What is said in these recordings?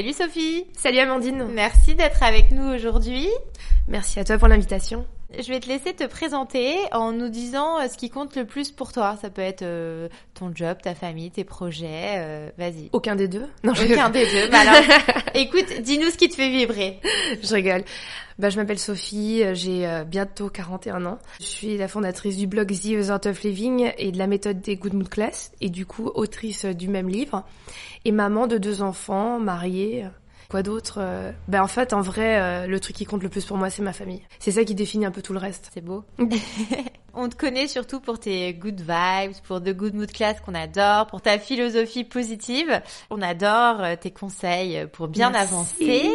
Salut Sophie Salut Amandine Merci d'être avec nous aujourd'hui. Merci à toi pour l'invitation. Je vais te laisser te présenter en nous disant euh, ce qui compte le plus pour toi. Ça peut être euh, ton job, ta famille, tes projets. euh, Vas-y. Aucun des deux Non, Aucun des deux. Bah alors, écoute, dis-nous ce qui te fait vibrer. Je rigole. Bah, je m'appelle Sophie, euh, j'ai euh, bientôt 41 ans. Je suis la fondatrice du blog The Art of Living et de la méthode des Good Mood Class et du coup autrice euh, du même livre et maman de deux enfants, mariée. Quoi d'autre Euh, Ben en fait, en vrai, euh, le truc qui compte le plus pour moi, c'est ma famille. C'est ça qui définit un peu tout le reste. C'est beau. On te connaît surtout pour tes good vibes, pour The Good Mood Class qu'on adore, pour ta philosophie positive. On adore euh, tes conseils pour bien Merci. avancer.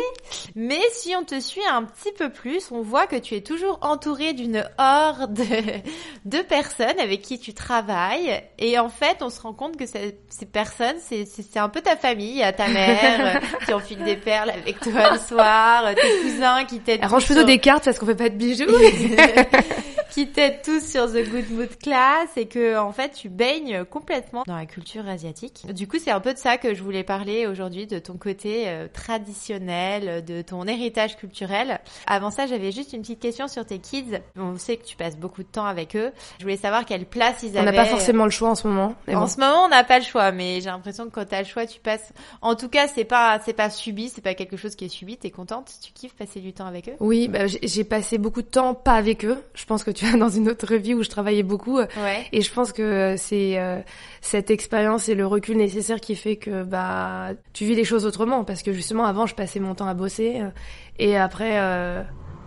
Mais si on te suit un petit peu plus, on voit que tu es toujours entouré d'une horde de personnes avec qui tu travailles. Et en fait, on se rend compte que ces ces personnes, c'est un peu ta famille. Ta mère qui enfile des perles avec toi le soir, euh, tes cousins qui t'aident Arrange tous plutôt sur- des cartes parce qu'on fait pas de bijoux. qui t'aident tous sur The Good Mood Class et que en fait tu baignes complètement dans la culture asiatique. Du coup, c'est un peu de ça que je voulais parler aujourd'hui, de ton côté euh, traditionnel, de ton héritage culturel. Avant ça, j'avais juste une petite question sur tes kids. On sait que tu passes beaucoup de temps avec eux. Je voulais savoir quelle place ils On avaient. n'a pas forcément le choix en ce moment. En bon. ce moment, on n'a pas le choix, mais j'ai l'impression que quand t'as le choix, tu passes. En tout cas, c'est pas, c'est pas subi, c'est pas quelque chose qui est subi. T'es contente, tu kiffes passer du temps avec eux? Oui, bah, j'ai passé beaucoup de temps pas avec eux. Je pense que tu as dans une autre vie où je travaillais beaucoup. Ouais. Et je pense que c'est euh, cette expérience et le recul nécessaire qui fait que bah tu vis les choses autrement parce que justement avant je passais mon temps à bosser euh, et après euh,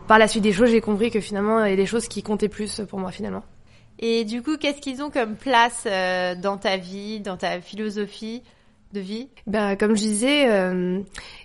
par la suite des choses j'ai compris que finalement il y a des choses qui comptaient plus pour moi finalement. Et du coup, qu'est-ce qu'ils ont comme place euh, dans ta vie, dans ta philosophie? De vie Bah comme je disais euh,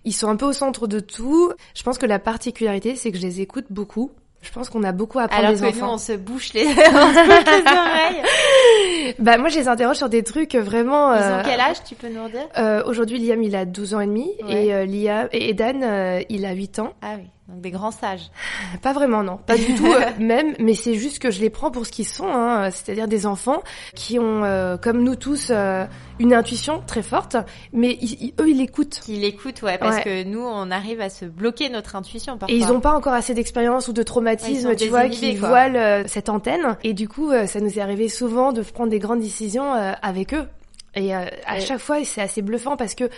ils sont un peu au centre de tout. Je pense que la particularité c'est que je les écoute beaucoup. Je pense qu'on a beaucoup à apprendre Alors des que nous, enfants. on se bouche les, on se bouche les oreilles. Bah moi je les interroge sur des trucs vraiment Ils euh, ont quel âge, tu peux nous redire euh, Aujourd'hui Liam il a 12 ans et demi Ouais. et euh, Liam et Edan euh, il a 8 ans. Ah oui, donc des grands sages. Pas vraiment, non. Pas du tout, euh, même, mais c'est juste que je les prends pour ce qu'ils sont, hein, c'est-à-dire des enfants qui ont, euh, comme nous tous, euh, une intuition très forte, mais ils- ils- eux, ils l'écoutent. Qui l'écoutent, ouais, parce Ouais. que nous, on arrive à se bloquer notre intuition parfois. Et ils n'ont pas encore assez d'expérience ou de ils traumatisme, tu vois, qui quoi. voilent euh, cette antenne. Et du coup, ça nous est arrivé souvent de prendre des grandes décisions avec eux. Et à chaque fois, c'est assez bluffant parce que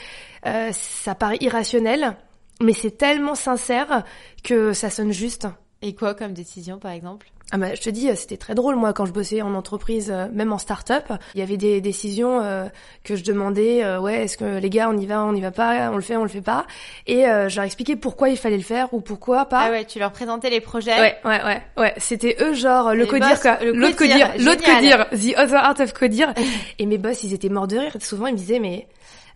ça paraît irrationnel, mais c'est tellement sincère que ça sonne juste. Et quoi comme décision, par exemple? Ah bah, je te dis, euh, c'était très drôle, moi, quand je bossais en entreprise, euh, même en start-up, il y avait des décisions euh, que je demandais, euh, ouais, est-ce que les gars, on y va, on y va pas, on le fait, on le fait pas, et euh, je leur expliquais pourquoi il fallait le faire ou pourquoi pas. Ah ouais, tu leur présentais les projets. Ouais, ouais, ouais, ouais. C'était eux, genre, le codir, quoi. L'autre codir, l'autre codir, the other art of codir. et mes boss, ils étaient morts de rire. Souvent, ils me disaient, mais,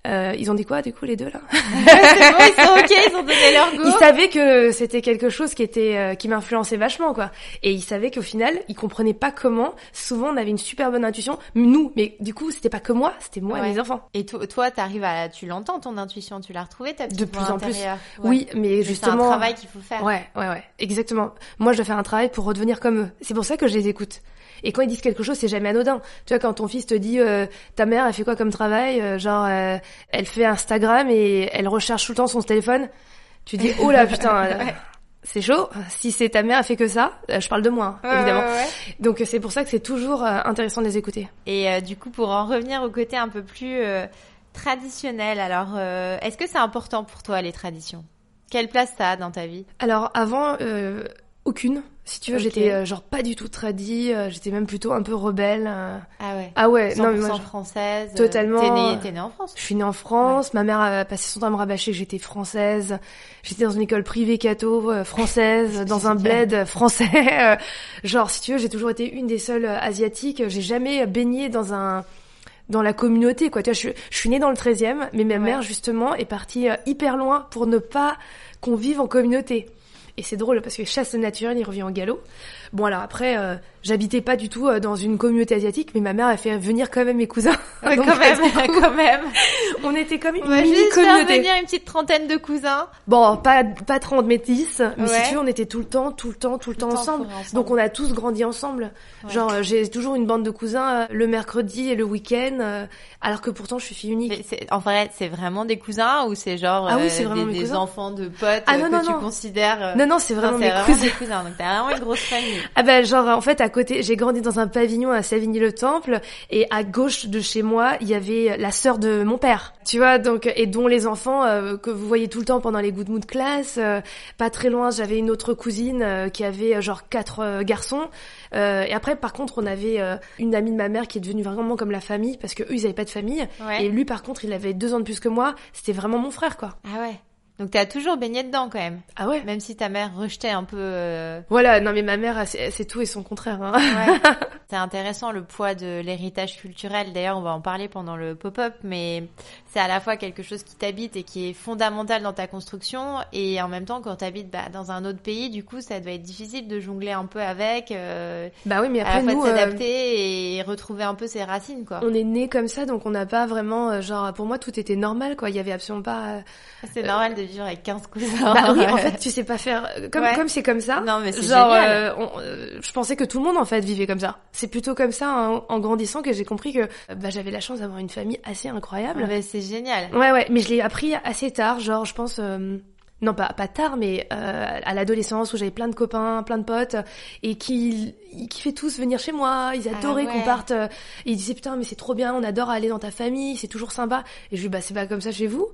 euh, ils ont dit quoi, du coup, les deux, là? c'est bon, ils sont ok, ils ont donné leur go. Ils savaient que c'était quelque chose qui était euh, qui m'influençait vachement quoi. Et ils savaient qu'au final, ils comprenaient pas comment. Souvent, on avait une super bonne intuition, nous, mais du coup, c'était pas que moi, c'était moi Ouais. et mes enfants. Et to- toi, t'arrives à, tu l'entends ton intuition, tu l'as retrouvée ta petite De plus en plus. Ouais. Oui, mais Mais justement. C'est un travail qu'il faut faire. Ouais, ouais, ouais, exactement. Moi, je dois faire un travail pour redevenir comme eux. C'est pour ça que je les écoute. Et quand ils disent quelque chose, c'est jamais anodin. Tu vois, quand ton fils te dit euh, ta mère, elle fait quoi comme travail? Euh, Genre, euh, elle fait Instagram et elle recherche tout le temps son téléphone. Tu dis oh là putain, euh, Ouais. C'est chaud. Si c'est ta mère, elle fait que ça. euh, je parle de moi, hein, Ouais, évidemment. ouais, ouais. Donc c'est pour ça que c'est toujours euh, intéressant de les écouter. Et euh, du coup, pour en revenir au côté un peu plus euh, traditionnel, alors euh, est-ce que c'est important pour toi les traditions? Quelle place ça a dans ta vie? Alors avant, euh, aucune. Si tu veux, j'étais euh, genre pas du tout tradie, euh, j'étais même plutôt un peu rebelle. euh. Ah ouais. Ah ouais, 100% non mais moi, française. Totalement. T'es née, t'es née en France. je suis née en France, ma mère a passé son temps à me rabâcher que j'étais française. J'étais dans une école privée catho française, dans un bled français. genre, si tu veux, j'ai toujours été une des seules asiatiques. J'ai jamais baigné dans un dans la communauté quoi tu vois je, suis- je suis née dans le 13e mais ma Ouais. mère justement est partie hyper loin pour ne pas qu'on vive en communauté et c'est drôle parce que chasse naturelle il revient en galop bon alors après euh, j'habitais pas du tout euh, dans une communauté asiatique mais ma mère a fait venir quand même mes cousins Ouais, quand même, coup, quand même. on était comme une mini juste faire communauté venir une petite trentaine de cousins. bon pas pas 30 mais 10 mais Ouais. si tu veux on était tout le temps tout le temps tout le temps ensemble ensemble. donc on a tous grandi ensemble genre euh, j'ai toujours une bande de cousins le mercredi et le week-end alors que pourtant je suis fille unique Mais en vrai, c'est vraiment des cousins ou c'est genre Ah oui, des, enfants de potes Ah non, que non, tu non. considères non non c'est non, vraiment mes vraiment cousins. Donc t'as vraiment une grosse famille. Ah ben genre en fait à côté j'ai grandi dans un pavillon à Savigny-le-Temple et à gauche de chez moi il y avait la sœur de mon père tu vois donc et dont les enfants euh, que vous voyez tout le temps pendant les good mood class euh, pas très loin j'avais une autre cousine euh, qui avait genre quatre garçons et après par contre on avait une amie de ma mère qui est devenue vraiment comme la famille parce que eux ils avaient pas de famille Ouais. et lui par contre il avait deux ans de plus que moi c'était vraiment mon frère quoi Ah ouais. Donc t'as toujours baigné dedans quand même, ah ouais même si ta mère rejetait un peu. euh, voilà non mais ma mère c'est tout et son contraire hein. Ouais. c'est intéressant le poids de l'héritage culturel. D'ailleurs, on va en parler pendant le pop-up, mais c'est à la fois quelque chose qui t'habite et qui est fondamental dans ta construction, et en même temps, quand t'habites bah, dans un autre pays, du coup, ça doit être difficile de jongler un peu avec, euh, bah oui mais à après la fois euh, s'adapter et retrouver un peu ses racines, quoi. on est né comme ça, donc on n'a pas vraiment, euh, genre, pour moi, tout était normal, quoi. Il y avait absolument pas. euh, C'est normal de vivre avec 15 cousins. Bah oui, en fait, tu sais pas faire. Comme Ouais. comme c'est comme ça. Non, mais c'est genre, génial. euh, on- euh, je pensais que tout le monde en fait vivait comme ça. C'est plutôt comme ça hein, en grandissant que j'ai compris que euh, bah, j'avais la chance d'avoir une famille assez incroyable. Bah, c'est génial. Ouais, ouais, mais je l'ai appris assez tard, genre, je pense. euh, non, pas, pas tard, mais euh, à l'adolescence où j'avais plein de copains, plein de potes, et qui, ils kiffaient tous venir chez moi, ils adoraient Ah ouais. qu'on parte, euh, et ils disaient putain mais c'est trop bien, on adore aller dans ta famille, c'est toujours sympa. Et je lui dis bah c'est pas comme ça chez vous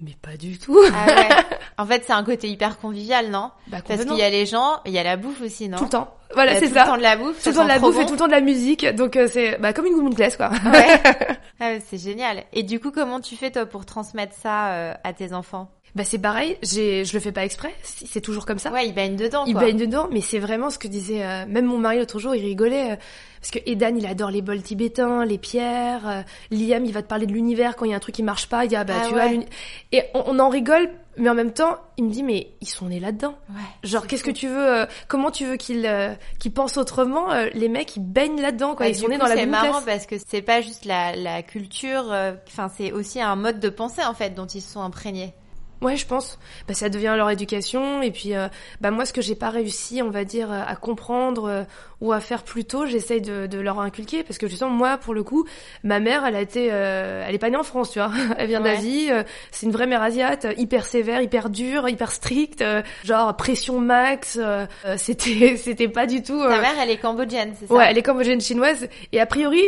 Mais pas du tout. Ah ouais. En fait, c'est un côté hyper convivial, non? Bah, Parce qu'il y a les gens, il y a la bouffe aussi, non? Tout le temps. Voilà, c'est tout ça. le temps de la bouffe, Tout le temps de la bouffe et tout le temps de la musique, donc euh, c'est bah, comme une good mood class quoi. Ouais. Ah ouais, c'est génial. Et du coup, comment tu fais toi pour transmettre ça euh, à tes enfants? Bah c'est pareil, j'ai, je le fais pas exprès, c'est toujours comme ça. Ouais, ils baignent dedans, Il quoi. baigne dedans, mais c'est vraiment ce que disait euh, même mon mari l'autre jour, il rigolait euh, parce que Edan il adore les bols tibétains, les pierres. euh, Liam il va te parler de l'univers quand il y a un truc qui marche pas, il dit ah bah Ah tu ouais. vois et on, on en rigole, mais en même temps il me dit mais ils sont nés là-dedans. Ouais. Genre qu'est-ce que tu veux, euh, comment tu veux qu'ils euh, qu'ils pensent autrement euh, Les mecs ils baignent là-dedans quoi, Bah, ils sont nés dans la C'est marrant parce que c'est pas juste la, la culture, euh, enfin c'est aussi un mode de pensée en fait dont ils se sont imprégnés. Ouais, je pense. Bah, ça devient leur éducation. Et puis, euh, bah, moi, ce que j'ai pas réussi, on va dire, euh, à comprendre euh, ou à faire plus tôt, j'essaye de, de leur inculquer. Parce que justement, moi, pour le coup, ma mère, elle a été, euh, elle est pas née en France, tu vois. Elle vient Ouais. d'Asie. c'est une vraie mère asiate, hyper sévère, hyper dure, hyper stricte. genre pression max. c'était, c'était pas du tout. Ta mère, elle est cambodgienne, c'est ça? Ouais, elle est cambodgienne chinoise. Et a priori,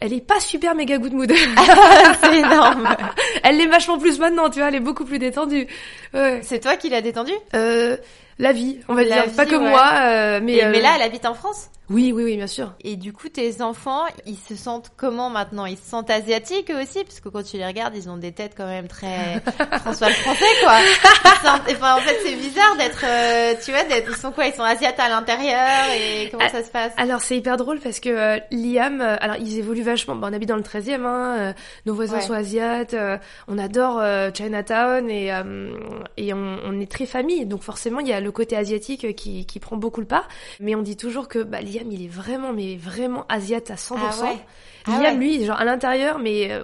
elle est pas super méga good mood. c'est énorme. elle l'est vachement plus maintenant, tu vois. Elle est beaucoup plus détendue. Ouais. C'est toi qui l'as détendue? Euh, la vie, on va La dire, pas que ouais. moi, euh, mais, Et- euh, Mais là, elle habite en France? Oui, oui, oui, bien sûr. Et du coup, tes enfants, ils se sentent comment maintenant? Ils se sentent asiatiques eux aussi? Parce que quand tu les regardes, ils ont des têtes quand même très François le français, quoi. Ils sentent- Enfin, en fait, c'est bizarre d'être, euh, tu vois, d'être. Ils sont quoi? Ils sont asiates à l'intérieur et comment ça se passe? Alors c'est hyper drôle parce que euh, Liam, euh, alors ils évoluent vachement. Bon, on habite dans le 13e, hein, nos voisins Ouais. sont asiates, on adore Chinatown et et on, on est très famille, donc forcément il y a le côté asiatique qui qui prend beaucoup le pas. Mais on dit toujours que bah, Liam il est vraiment mais vraiment asiate à 100%. Ah ouais. Ah Liam ouais. lui genre à l'intérieur mais euh,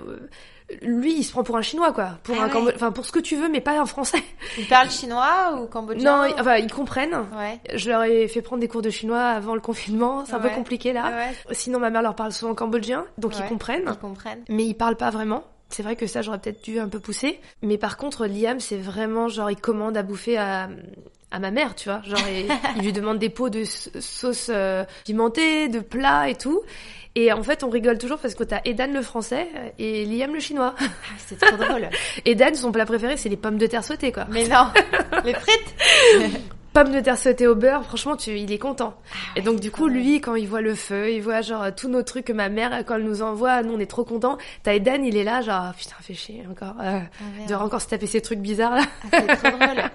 lui il se prend pour un chinois quoi, pour Ah un ouais. Cambo- enfin pour ce que tu veux mais pas un français. Ils parlent chinois ou cambodgien Non, enfin ils comprennent. Ouais. Je leur ai fait prendre des cours de chinois avant le confinement, c'est un peu compliqué là. Ouais. Sinon ma mère leur parle souvent cambodgien, donc ils comprennent, Ils comprennent. mais ils parlent pas vraiment. C'est vrai que ça j'aurais peut-être dû un peu pousser, mais par contre Liam c'est vraiment genre il commande à bouffer à à ma mère, tu vois. Genre, et il lui demande des pots de sauce euh, pimentée, de plats et tout. Et en fait, on rigole toujours parce que t'as Edan le français et Liam le chinois. Ah, c'est trop drôle. Edan, son plat préféré, c'est les pommes de terre sautées, quoi. Mais non, les frites. Pommes de terre sautées au beurre, franchement, tu, il est content. et donc, du coup, lui, quand il voit le feu, il voit genre tous nos trucs que ma mère, quand elle nous envoie, nous, on est trop contents. T'as Edan, il est là, genre, Ah, putain, fait chier encore. Euh, Ah, de encore se taper ces trucs bizarres, là. Ah, c'est trop drôle.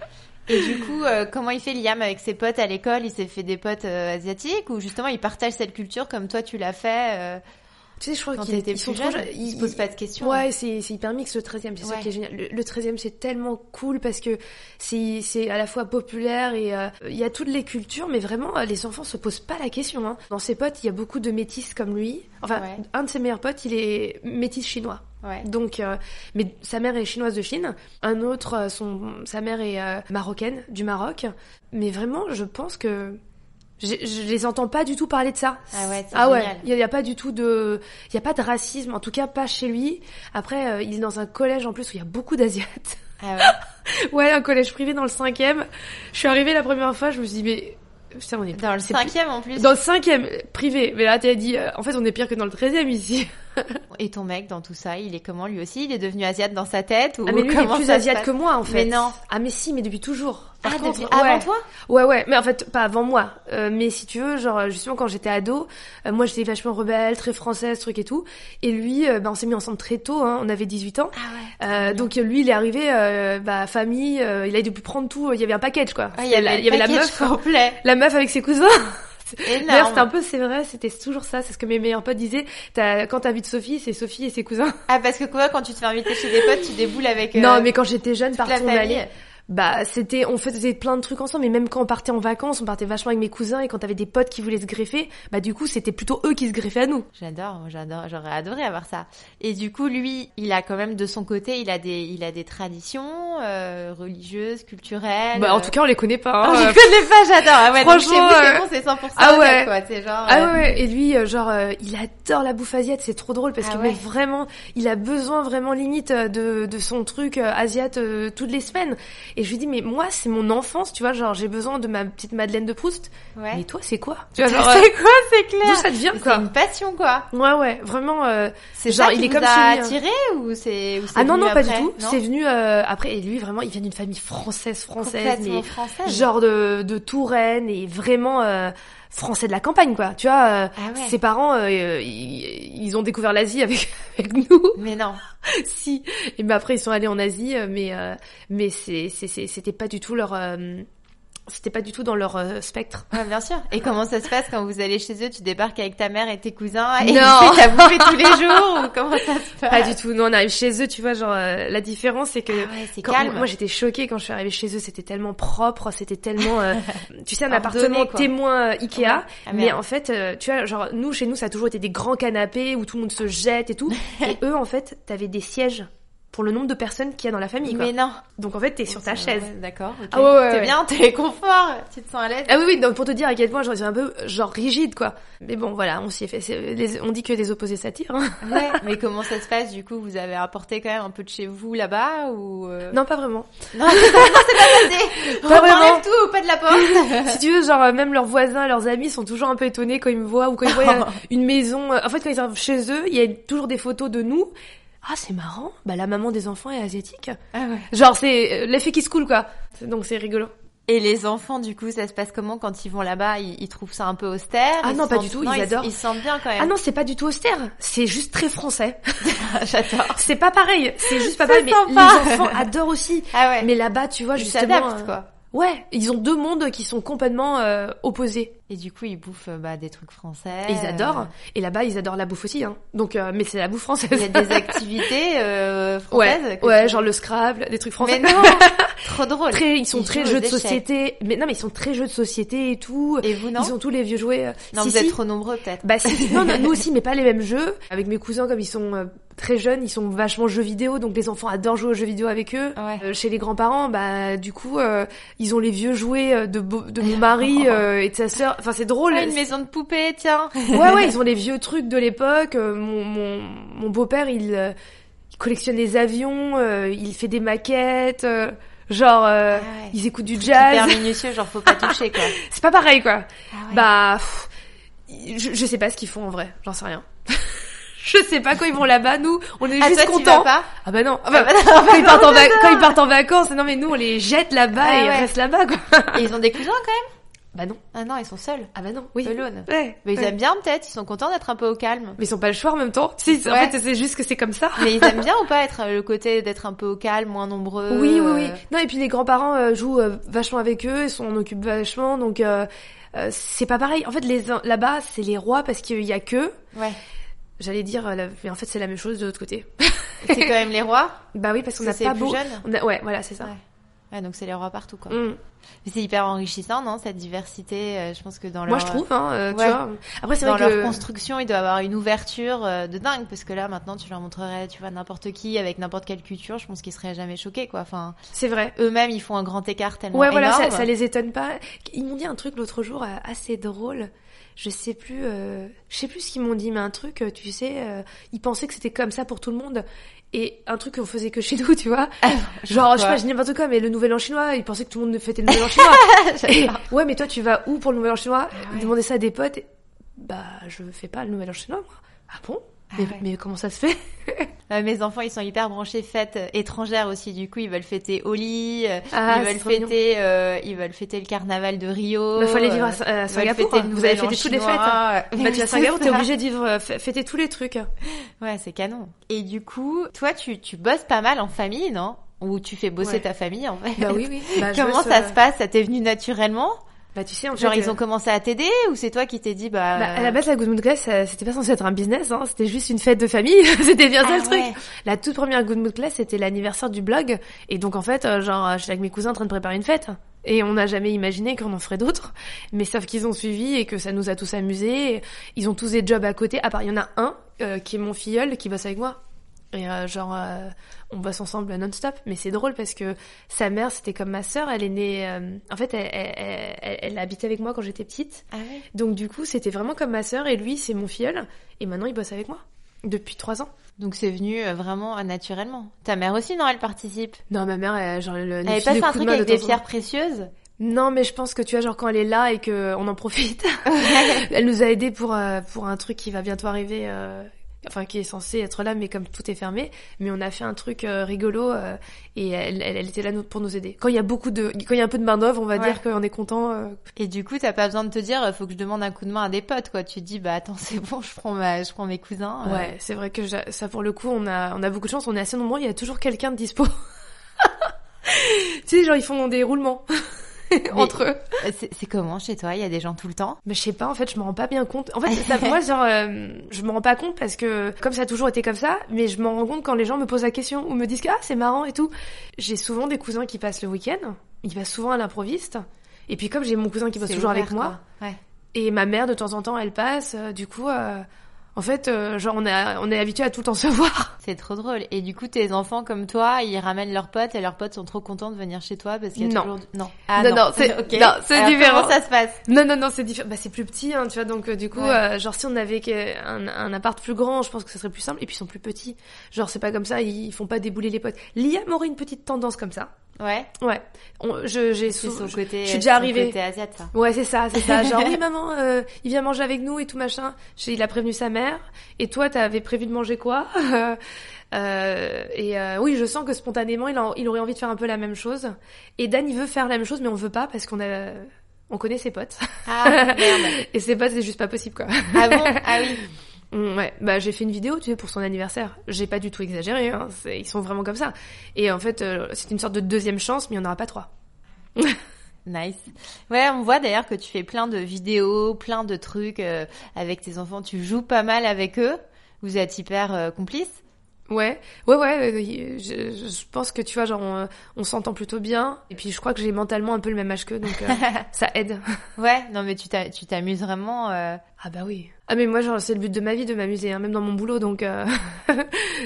Et du coup, euh, comment il fait Liam avec ses potes à l'école? Il s'est fait des potes euh, asiatiques? Ou justement il partage cette culture comme toi tu l'as fait euh, Tu sais, je crois quand qu'ils plus jeunes. Il se pose pas de questions. Ouais, c'est c'est hyper mix le 13e, c'est ça qui est génial. Le, le 13e, c'est tellement cool parce que c'est c'est à la fois populaire et euh, il y a toutes les cultures, mais vraiment, euh, les enfants se posent pas la question. Hein. Dans ses potes, il y a beaucoup de métis comme lui. Enfin, Ouais. un de ses meilleurs potes, il est métis chinois. Ouais. Donc, euh, mais sa mère est chinoise de Chine. Un autre, euh, son, sa mère est euh, marocaine, du Maroc. Mais vraiment, je pense que je, je les entends pas du tout parler de ça. Ah ouais, Ah ouais, il y, a- pas du tout de, il y a pas de racisme, en tout cas pas chez lui. Après, euh, il est dans un collège en plus où il y a beaucoup d'asiates. Ah ouais. ouais, un collège privé dans le cinquième. Je suis arrivée la première fois, je me suis dit mais putain on est Dans le cinquième en plus. plus- dans le cinquième privé. Mais là t'as dit, euh, en fait on est pire que dans le treizième ici. Et ton mec dans tout ça, il est comment lui aussi? Il est devenu asiate dans sa tête ou Ah mais lui il est plus asiate que moi en fait. Mais non. Ah mais si, mais depuis toujours. Par Ah, contre, depuis avant toi? Ouais, ouais, mais en fait, pas avant moi. Euh, mais si tu veux, genre, justement, quand j'étais ado, euh, moi, j'étais vachement rebelle, très française, truc et tout. Et lui, euh, bah, on s'est mis ensemble très tôt, hein, on avait 18 ans. Ah ouais. Euh, donc, lui, il est arrivé, euh, bah, famille, euh, il a dû prendre tout, il y avait un package, quoi. Ah, il y avait, il y avait la meuf, complet. la meuf avec ses cousins. D'ailleurs, Énorme. c'était un peu, c'est vrai, c'était toujours ça, c'est ce que mes meilleurs potes disaient. T'as, quand t'invites Sophie, c'est Sophie et ses cousins. Ah parce que quoi, quand tu te fais inviter chez des potes, tu déboules avec. euh, non, mais quand j'étais jeune, toute la partout on famille. allait. Bah, c'était, on faisait plein de trucs ensemble, mais même quand on partait en vacances, on partait vachement avec mes cousins, et quand t'avais des potes qui voulaient se greffer, bah, du coup, c'était plutôt eux qui se greffaient à nous. J'adore, j'adore, j'aurais adoré avoir ça. Et du coup, lui, il a quand même de son côté, il a des, il a des traditions euh, religieuses, culturelles. Bah, en euh, tout cas, on les connaît pas, hein. je connais pas, j'adore. Ah ouais, Franchement, c'est euh, bon, c'est 100% ah ouais. quoi. Genre. Ah euh, ouais, et lui, euh, genre, euh, il adore la bouffe asiate, c'est trop drôle parce Ah que ouais. mais vraiment, il a besoin vraiment limite euh, de, de son truc euh, asiate euh, toutes les semaines. Et je lui dis, mais moi, c'est mon enfance, tu vois, genre, j'ai besoin de ma petite Madeleine de Proust. Ouais. Mais toi, c'est quoi Tu vois, genre, euh, c'est quoi, c'est clair. d'où ça te vient, C'est quoi une passion, quoi. Ouais, ouais, vraiment. euh, C'est Genre, ça il est comme a celui, hein. attiré ou c'est ou c'est Ah non, non, pas du après tout. C'est venu euh, après. Et lui, vraiment, il vient d'une famille française, française, mais française. genre de, de Touraine et vraiment euh, français de la campagne, quoi. Tu vois, euh, Ah ouais. ses parents, euh, ils, ils ont découvert l'Asie avec, avec nous. Mais non. si. Et ben après, ils sont allés en Asie, euh, mais euh, mais c'est c'est c'est- c'était pas du tout leur euh, c'était pas du tout dans leur euh, spectre. Ouais, bien sûr. Et comment ça se passe quand vous allez chez eux Tu débarques avec ta mère et tes cousins et Non. tu fais ta bouffer tous les jours ou comment ça se passe Pas du tout. Nous, on arrive chez eux, tu vois, genre euh, la différence, c'est que Ah ouais, c'est Quand- calme. Moi, j'étais choquée quand je suis arrivée chez eux. C'était tellement propre, c'était tellement, euh, tu sais, un Ordonné, appartement quoi. témoin euh, Ikea. Ouais. Ah, mais en fait, euh, tu vois, genre nous, chez nous, ça a toujours été des grands canapés où tout le monde se jette et tout. et eux, en fait, t'avais des sièges pour le nombre de personnes qu'il y a dans la famille. Quoi. Mais non. Donc en fait, t'es sur ta chaise. ouais, D'accord. ok. Ah ouais, ouais, T'es bien, t'es confort. Tu te sens à l'aise. Ah oui, oui, donc pour te dire à quel point genre, c'est un peu genre rigide, quoi. Mais bon, voilà, on s'y est fait. les- on dit que les opposés s'attirent. hein. Ouais. Mais comment ça se passe du coup? Vous avez apporté quand même un peu de chez vous là-bas ou euh... Non, pas vraiment. Non, c'est pas, passé. On Pas vraiment. enlève tout, pas de la porte. si tu veux, genre même leurs voisins, leurs amis sont toujours un peu étonnés quand ils me voient ou quand ils voient une maison. En fait, quand ils arrivent chez eux, il y a toujours des photos de nous. Ah, c'est marrant. Bah la maman des enfants est asiatique. Ah ouais. Genre c'est euh, l'effet qui se coule quoi. C'est- Donc c'est rigolo. Et les enfants, du coup, ça se passe comment quand ils vont là-bas? Ils, ils trouvent ça un peu austère? Ah non, pas sentent- du tout, non, ils adorent. Ils se sentent bien quand Ah même. non, c'est pas du tout austère. C'est juste très français. J'adore. c'est pas pareil. C'est juste pas pareil. Mais sympa. les enfants adorent aussi. Ah ouais. Mais là-bas, tu vois ils justement. s'adaptent euh, quoi. Ouais, ils ont deux mondes qui sont complètement euh, opposés. Et du coup, ils bouffent euh, bah, des trucs français. Et ils adorent. euh, Et là-bas, ils adorent la bouffe aussi. Hein. Donc, euh, mais c'est la bouffe française. Il y a des activités euh, Ouais, françaises. ouais, genre le Scrabble, des trucs français. Mais non, trop drôle. très, ils sont Ils très jeux de échecs. société. Mais non, mais ils sont très jeux de société et tout. Et vous non ils ont tous les vieux jouets. euh, Non, si, vous êtes trop nombreux peut-être. Bah si, non, non, nous aussi, mais pas les mêmes jeux. Avec mes cousins, comme ils sont euh, très jeunes, ils sont vachement jeux vidéo, donc les enfants adorent jouer aux jeux vidéo avec eux. Ouais. Euh, chez les grands-parents, bah du coup, euh, ils ont les vieux jouets euh, de, de mon mari euh, et de sa sœur. Enfin, c'est drôle. Ah, une maison de poupée, tiens. Ouais, ouais, ils ont les vieux trucs de l'époque. Euh, Mon, mon, mon beau-père, il, il collectionne les avions, euh, il fait des maquettes. euh, Genre, euh, Ah ouais. ils écoutent du Hyper jazz. minutieux, genre faut pas toucher quoi. C'est pas pareil, quoi. Ah ouais. Bah, pff, je, je sais pas ce qu'ils font en vrai. J'en sais rien. Je sais pas quand ils vont là-bas. Nous, on est ah, juste toi, contents. pas Ah bah non. Ah Ah bah, bah non, quand, ils partent en quand ils partent en vacances, non mais nous on les jette là-bas Ah et ils ouais. restent là-bas quoi. Et ils ont des cousins quand même? Bah non. Ah non, ils sont seuls. Ah bah non. Oui. Alone. Ouais. Mais ils ouais. aiment bien peut-être, ils sont contents d'être un peu au calme. Mais ils sont pas le choix en même temps. Si, en Ouais. fait c'est juste que c'est comme ça. Mais ils aiment bien ou pas être euh, le côté d'être un peu au calme, moins nombreux Oui, oui, oui. euh, Non, et puis les grands-parents euh, jouent euh, vachement avec eux, ils s'en occupent vachement, donc euh, euh, c'est pas pareil. En fait, les là-bas, c'est les rois parce qu'il y a que. Ouais. J'allais dire, euh, la- mais en fait, c'est la même chose de l'autre côté. C'est quand même les rois bah oui, parce qu'on n'a pas plus beau. jeune. On a... Ouais, voilà, c'est ça. Ouais. Ouais, donc c'est les rois partout quoi. Mm. Mais c'est hyper enrichissant, non Cette diversité, euh, je pense que dans Moi, leur, je trouve, hein, euh, Ouais. tu vois. Après, c'est dans vrai leur que. construction, il doit avoir une ouverture euh, de dingue parce que là maintenant tu leur montrerais, tu vois, n'importe qui avec n'importe quelle culture, je pense qu'ils seraient jamais choqués quoi. Enfin, C'est vrai. eux-mêmes ils font un grand écart tellement Ouais, voilà, énorme. ça, ça les étonne pas. Ils m'ont dit un truc l'autre jour assez drôle. Je sais plus, euh, je sais plus ce qu'ils m'ont dit, mais un truc, tu sais, euh, ils pensaient que c'était comme ça pour tout le monde. Et un truc qu'on faisait que chez nous, tu vois. Genre, je sais pas, je dis n'importe quoi, mais le nouvel an chinois, ils pensaient que tout le monde fêtait le nouvel an chinois. Et, ouais, mais toi, tu vas où pour le nouvel an chinois? Ah ouais. Demander ça à des potes. et- Bah, je fais pas le nouvel an chinois, moi. Ah bon? Ah mais, ouais. mais comment ça se fait? Euh, mes enfants, ils sont hyper branchés fêtes étrangères aussi. Du coup, ils veulent fêter Oli, euh, Ah, ils veulent fêter, euh, ils veulent fêter le carnaval de Rio. Bah, faut aller vivre euh, à, à Singapour. fêter le Vous avez fêté toutes les fêtes. chinois. Bah, tu vas à Singapour, t'es obligé de vivre, fê- fêter tous les trucs. Ouais, c'est canon. Et du coup, toi, tu, tu bosses pas mal en famille, non? Ou tu fais bosser Ouais. ta famille, en fait? Bah oui, oui. Bah, Comment ça se passe? Ça t'est venu naturellement? Bah tu sais, en Genre, fait, ils euh, ont commencé à t'aider ou c'est toi qui t'es dit, bah... Bah, à la base, la Good Mood Class, c'était pas censé être un business, hein, c'était juste une fête de famille. c'était bien ça Ah le truc. ouais. La toute première Good Mood Class, c'était l'anniversaire du blog. Et donc, en fait, euh, genre, euh, j'étais avec mes cousins en train de préparer une fête. Et on n'a jamais imaginé qu'on en ferait d'autres. Mais sauf qu'ils ont suivi et que ça nous a tous amusés. Ils ont tous des jobs à côté. À part, il y en a un euh, qui est mon filleul qui bosse avec moi. Et euh, genre, euh, on bosse ensemble non-stop. Mais c'est drôle parce que sa mère, c'était comme ma sœur. Elle est née... euh, en fait, elle, elle, elle, habitait avec moi quand j'étais petite. Ah ouais Donc du coup, c'était vraiment comme ma sœur et lui, c'est mon filleul. Et maintenant, il bosse avec moi depuis trois ans. Donc c'est venu euh, vraiment euh, naturellement. Ta mère aussi, non Elle participe? Non, ma mère, elle, genre, elle, Elle avait pas fait un truc avec des pierres précieuses? Non, mais je pense que tu vois, genre quand elle est là et que on en profite, elle nous a aidés pour euh, pour un truc qui va bientôt arriver. euh, Enfin, qui est censé être là, mais comme tout est fermé, mais on a fait un truc euh, rigolo euh, et elle, elle, elle était là pour nous aider. Quand il y a beaucoup de, quand il y a un peu de main d'œuvre, on va Ouais. dire qu'on est content. euh, Et du coup, t'as pas besoin de te dire, faut que je demande un coup de main à des potes, quoi. Tu te dis, bah attends, c'est bon, je prends ma, je prends mes cousins. euh. Ouais, c'est vrai que ça pour le coup, on a on a beaucoup de chance, on est assez nombreux, il y a toujours quelqu'un de dispo. tu sais, genre ils font des roulements entre eux. C'est c'est comment chez toi? Il y a des gens tout le temps? Mais je sais pas, en fait, je me rends pas bien compte. En fait, ça, moi, genre, euh, je me rends pas compte parce que comme ça a toujours été comme ça, mais je m'en rends compte quand les gens me posent la question ou me disent que ah c'est marrant et tout. J'ai souvent des cousins qui passent le week-end, ils passent souvent à l'improviste. Et puis comme j'ai mon cousin qui bosse toujours ouvert, avec moi. Ouais. et ma mère de temps en temps elle passe, euh, du coup, euh, en fait, euh, genre on est on est habitué à tout le temps se voir. C'est trop drôle. Et du coup, tes enfants comme toi, ils ramènent leurs potes et leurs potes sont trop contents de venir chez toi parce qu'il y a Non. toujours... Non. Ah, Non, non, non, c'est différent. Comment ça se passe? Non, non, non, c'est différent. Bah, c'est plus petit, hein, tu vois. Donc, euh, du coup, Ouais. euh, genre, si on avait un appart plus grand, je pense que ce serait plus simple. Et puis, ils sont plus petits. Genre, c'est pas comme ça, ils font pas débouler les potes. Liam aurait une petite tendance comme ça. Ouais. Ouais. On- je, j'ai sou- son côté. je suis déjà arrivée. côté asiate, ça. Ouais, c'est ça, c'est ça. Genre, oui, maman, euh, il vient manger avec nous et tout machin. Il a prévenu sa mère. Et toi, t'avais prévu de manger quoi? Euh, Et euh, oui, je sens que spontanément, il, en- il aurait envie de faire un peu la même chose. Et Dan, il veut faire la même chose, mais on veut pas parce qu'on a, on connaît ses potes. Ah merde. Et ses potes, c'est juste pas possible, quoi. Ah bon? Ah oui. Mm, Ouais, bah j'ai fait une vidéo, tu sais, pour son anniversaire. J'ai pas du tout exagéré, hein. Ils sont vraiment comme ça. Et en fait, euh, c'est une sorte de deuxième chance, mais il y en aura pas trois. Nice. Ouais, on voit d'ailleurs que tu fais plein de vidéos, plein de trucs euh, avec tes enfants. Tu joues pas mal avec eux. Vous êtes hyper euh, complices. Ouais, ouais, ouais. Je, je pense que tu vois, genre, on, on s'entend plutôt bien. Et puis, je crois que j'ai mentalement un peu le même âge qu'eux, donc euh, ça aide. Ouais, non mais tu t'a- tu t'amuses vraiment. euh, Ah bah oui. Ah mais moi, genre, c'est le but de ma vie de m'amuser, hein, même dans mon boulot, donc euh,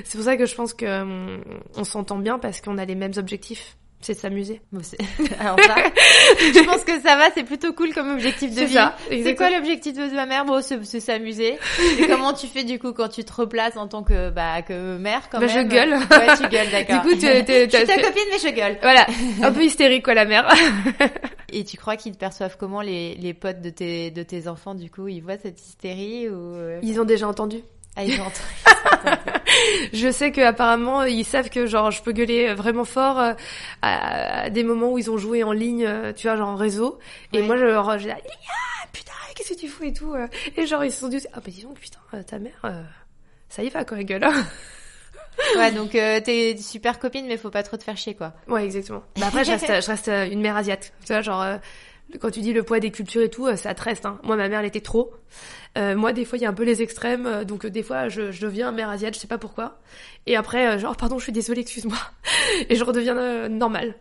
c'est pour ça que je pense que hum, on s'entend bien parce qu'on a les mêmes objectifs. C'est de s'amuser. Alors ça, je pense que ça va, c'est plutôt cool comme objectif de vie. C'est quoi l'objectif de ta mère? Bon, c'est s'amuser. Et comment tu fais du coup quand tu te replaces en tant que bah que mère quand Bah, je même? gueule. Ouais, tu gueules, d'accord. Du coup, je suis ta fait- copine, mais je gueule. Voilà, un peu hystérique quoi la mère. Et tu crois qu'ils te perçoivent comment les, les potes de tes de tes enfants du coup? Ils voient cette hystérie ou euh, Ils ont déjà entendu. ah, ils ont entendu. Je sais que apparemment ils savent que genre je peux gueuler vraiment fort euh, à, à des moments où ils ont joué en ligne, euh, tu vois, genre en réseau. Et Ouais. moi je leur j'ai dit ah, putain qu'est-ce que tu fous et tout. euh. Et genre ils se sont dit ah bah dis donc putain euh, ta mère euh, ça y va quoi elle gueule. hein. Ouais, donc euh, t'es super copine, mais faut pas trop te faire chier quoi. Ouais exactement. Bah après je reste je reste une mère asiate. Tu vois genre euh, quand tu dis le poids des cultures et tout, euh, ça te reste. Hein. Moi ma mère elle était trop. Euh, moi des fois il y a un peu les extrêmes, euh, donc euh, des fois je, je deviens mère asiate, je sais pas pourquoi. Et après genre pardon je suis désolée excuse-moi et je redeviens euh, normale.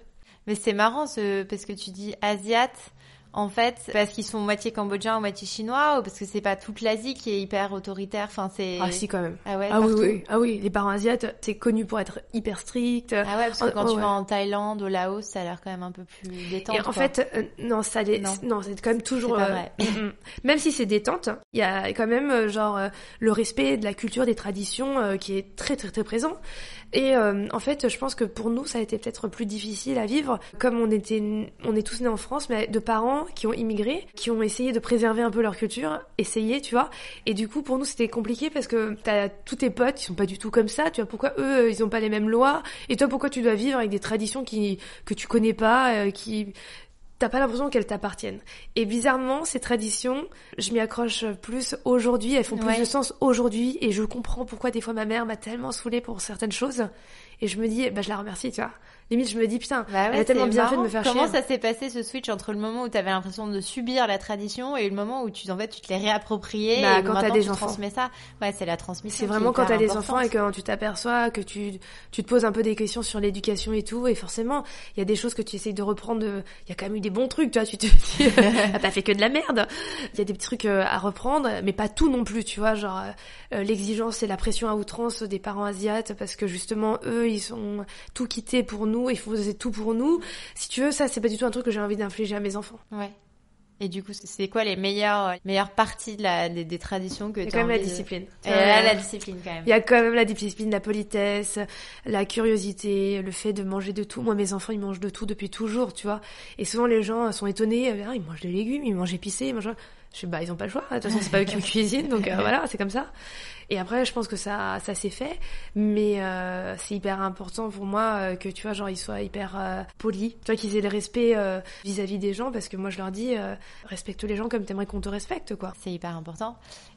Mais c'est marrant ce, parce que tu dis asiate. En fait, parce qu'ils sont moitié cambodgiens ou moitié chinois, ou parce que c'est pas toute l'Asie qui est hyper autoritaire. Enfin, c'est. Ah si quand même. Ah ouais. Ah oui, oui, ah oui, les parents asiates, c'est connu pour être hyper strict. Ah ouais, parce que Oh, quand oh, tu ouais. vas en Thaïlande, au Laos, ça a l'air quand même un peu plus détente. Et en quoi. fait, euh, non, ça, Non. non, c'est quand même toujours. Pas euh, vrai. mm. même si c'est détente, il y a quand même euh, genre euh, le respect de la culture, des traditions euh, qui est très très très présent. Et euh, en fait, je pense que pour nous, ça a été peut-être plus difficile à vivre, comme on était, on est tous nés en France, mais de parents qui ont immigré, qui ont essayé de préserver un peu leur culture, essayer, tu vois. Et du coup, pour nous, c'était compliqué parce que t'as tous tes potes, ils sont pas du tout comme ça. Tu vois pourquoi eux, ils ont pas les mêmes lois, et toi, pourquoi tu dois vivre avec des traditions qui que tu connais pas, euh, qui T'as pas l'impression qu'elles t'appartiennent? Et bizarrement, ces traditions, je m'y accroche plus aujourd'hui, elles font plus Ouais. de sens aujourd'hui, et je comprends pourquoi des fois ma mère m'a tellement saoulée pour certaines choses, et je me dis, bah je la remercie, tu vois. Limite, je me dis, putain, Bah ouais, elle a tellement bien fait de marrant. me faire Comment chier. ça s'est passé ce switch entre le moment où tu avais l'impression de subir la tradition et le moment où tu en fait tu te l'es réapproprié Bah, et quand t'as des tu enfants. transmets ça. Ouais, c'est la transmission. C'est vraiment quand t'as des enfants et que tu t'aperçois que tu, tu te poses un peu des questions sur l'éducation et tout, et forcément, il y a des choses que tu essayes de reprendre, il y a quand même eu des bons trucs, tu vois, tu te dis, t'as pas fait que de la merde. Il y a des petits trucs euh, à reprendre, mais pas tout non plus, tu vois, genre, euh, euh, l'exigence et la pression à outrance des parents asiates, parce que justement, eux, ils ont tout quitté pour nous, ils faisaient tout pour nous. Si tu veux, ça, c'est pas du tout un truc que j'ai envie d'infliger à mes enfants. Ouais. Et du coup, c'est quoi les meilleures meilleures parties de la, des, des traditions que Il y a tu quand même la envie de- discipline. Et là, la discipline quand même. Il y a quand même la discipline, la politesse, la curiosité, le fait de manger de tout. Moi, mes enfants, ils mangent de tout depuis toujours, tu vois. Et souvent, les gens sont étonnés. euh, Ah, ils mangent des légumes, ils mangent épicé, ils mangent... Je sais, bah, ils ont pas le choix. De toute façon, c'est pas eux qui me cuisinent, donc euh, voilà, c'est comme ça. Et après, je pense que ça, ça s'est fait. Mais euh, c'est hyper important pour moi euh, que, tu vois, genre, ils soient hyper euh, polis. Tu vois, qu'ils aient le respect euh, vis-à-vis des gens, parce que moi, je leur dis, euh, respecte les gens comme t'aimerais qu'on te respecte, quoi. C'est hyper important.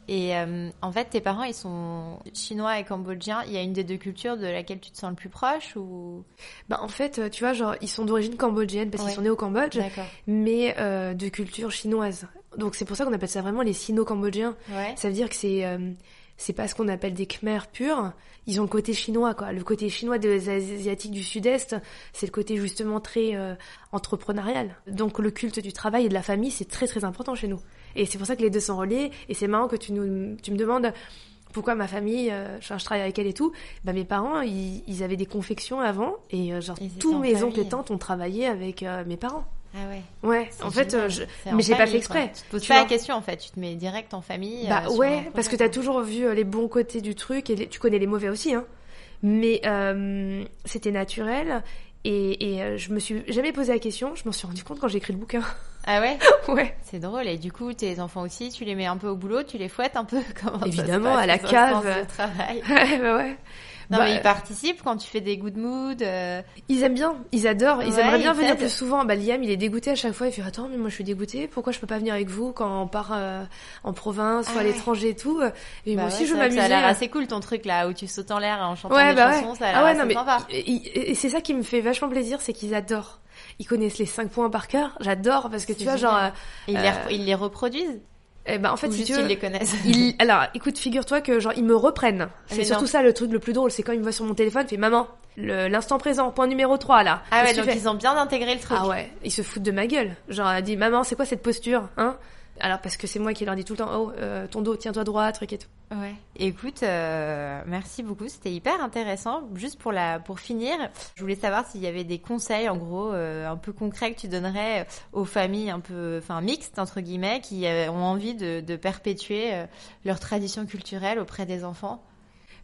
Et euh, en fait, tes parents, ils sont chinois et cambodgiens. Il y a une des deux cultures de laquelle tu te sens le plus proche ou? Bah, en fait, tu vois, genre, ils sont d'origine cambodgienne parce Ouais. qu'ils sont nés au Cambodge. Mais euh, de culture chinoise. Donc c'est pour ça qu'on appelle ça vraiment les sino-cambodgiens. Ouais. Ça veut dire que c'est euh, c'est pas ce qu'on appelle des Khmers purs. Ils ont le côté chinois, quoi. Le côté chinois des Asiatiques du Sud-Est, c'est le côté justement très euh, entrepreneurial. Donc le culte du travail et de la famille, c'est très très important chez nous. Et c'est pour ça que les deux sont reliés. Et c'est marrant que tu, nous, tu me demandes pourquoi ma famille, euh, je, je travaille avec elle et tout. Bah mes parents, ils, ils avaient des confections avant. Et euh, genre Ils tous mes oncles et tantes ont travaillé avec euh, mes parents. Ah ouais. Ouais, en fait, euh, je... Mais j'ai pas fait quoi. exprès. Tu te poses tu pas la question en fait. Tu te mets direct en famille. Bah euh, ouais, parce que quoi. t'as toujours vu euh, les bons côtés du truc et les- tu connais les mauvais aussi, hein. Mais euh, c'était naturel et, et je me suis jamais posé la question. Je m'en suis rendu compte quand j'ai écrit le bouquin. Ah ouais. ouais. C'est drôle. Et du coup, tes enfants aussi, tu les mets un peu au boulot, tu les fouettes un peu? Comment ça se Évidemment, passe, à la cave. de travail? ouais, bah ouais. Non, Bah, mais ils participent quand tu fais des good mood. euh, Ils aiment bien, ils adorent, ils Ouais, aimeraient bien ils venir plus souvent. Bah Liam, il est dégoûté à chaque fois. Il fait attends, mais moi je suis dégoûté. Pourquoi je peux pas venir avec vous quand on part euh, en province ou Ah à ouais. l'étranger et tout Et bah moi aussi, je veux m'amuser. Ça a l'air euh. assez cool ton truc là où tu sautes en l'air en chantant Ouais, des bah chansons. ouais. Ça a l'air ah ouais, assez non, mais sympa. et- c'est ça qui me fait vachement plaisir, c'est qu'ils adorent. Ils connaissent les 5 points par cœur. J'adore parce que tu vois, génial. genre, euh, Et ils, les, euh, ils les reproduisent eh ben en fait, ou si juste tu veux, ils les connaissent ils- alors, écoute, figure-toi que genre ils me reprennent. C'est Mais surtout non. ça le truc le plus drôle, c'est quand ils me voient sur mon téléphone, ils fait maman, l'instant présent, point numéro 3 là. Ah ouais, donc ils ont bien intégré le truc. Ah ouais, ils se foutent de ma gueule. Genre elle dit maman, c'est quoi cette posture, hein? Alors parce que c'est moi qui leur dis tout le temps, oh, euh, ton dos, tiens-toi droit, truc et tout. Ouais. Écoute, euh, merci beaucoup, c'était hyper intéressant. Juste pour la, pour finir, je voulais savoir s'il y avait des conseils, en gros, euh, un peu concrets que tu donnerais aux familles un peu, enfin mixtes entre guillemets, qui ont envie de, de perpétuer leur tradition culturelle auprès des enfants.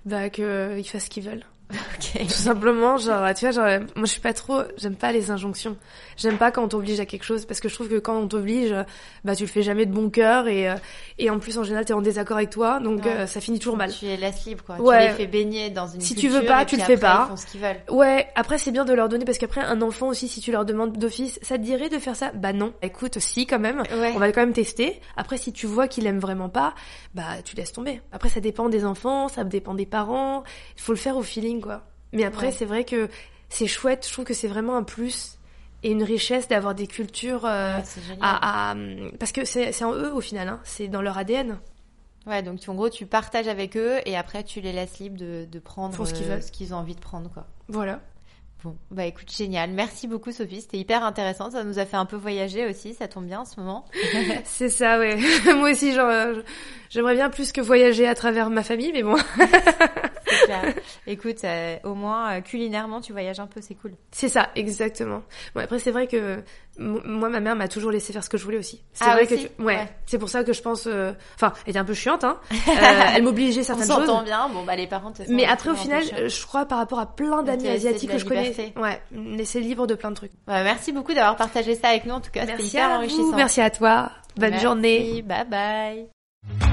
Bah qu'ils fassent ce qu'ils veulent. Okay. Tout simplement, genre, tu vois, genre, moi je suis pas trop, j'aime pas les injonctions. J'aime pas quand on t'oblige à quelque chose parce que je trouve que quand on t'oblige, bah tu le fais jamais de bon cœur et euh, et en plus en général t'es en désaccord avec toi, donc euh, ça finit toujours mal. Tu les laisses libres quoi. Ouais. Tu les fais baigner dans une Si tu veux pas, tu le fais pas. Ils font ce qu'ils veulent. Ouais. Après c'est bien de leur donner parce qu'après un enfant aussi, si tu leur demandes d'office, ça te dirait de faire ça? Bah non. Écoute, si quand même. On va quand même tester. Après si tu vois qu'il aime vraiment pas, bah tu laisses tomber. Après ça dépend des enfants, ça dépend des parents. Il faut le faire au feeling quoi. Mais après, c'est vrai que c'est chouette. Je trouve que c'est vraiment un plus et une richesse d'avoir des cultures euh, à, parce que c'est en eux au final. Hein. C'est dans leur ADN. Ouais, donc en gros, tu partages avec eux et après, tu les laisses libres de, de prendre ce qu'ils veulent, ce qu'ils ont envie de prendre, quoi. Voilà. Bon, bah écoute, génial. Merci beaucoup Sophie, c'était hyper intéressant. Ça nous a fait un peu voyager aussi, ça tombe bien en ce moment. c'est ça, ouais. Moi aussi, genre, euh, j'aimerais bien plus que voyager à travers ma famille, mais bon. Écoute, euh, au moins euh, culinairement, tu voyages un peu, c'est cool. C'est ça, exactement. Bon, après, c'est vrai que moi, ma mère m'a toujours laissé faire ce que je voulais aussi. C'est ah, vrai que ouais, c'est pour ça que je pense. Euh, enfin, elle était un peu chiante, hein. elle m'obligeait certaines On choses. bien. Bon, bah les parents. Mais après, au final, je crois par rapport à plein d'amis asiatiques que je connais, ouais, laisser libre de plein de trucs. merci beaucoup d'avoir partagé ça avec nous. En tout cas, c'était hyper enrichissant. Merci à toi. Bonne journée. Bye bye.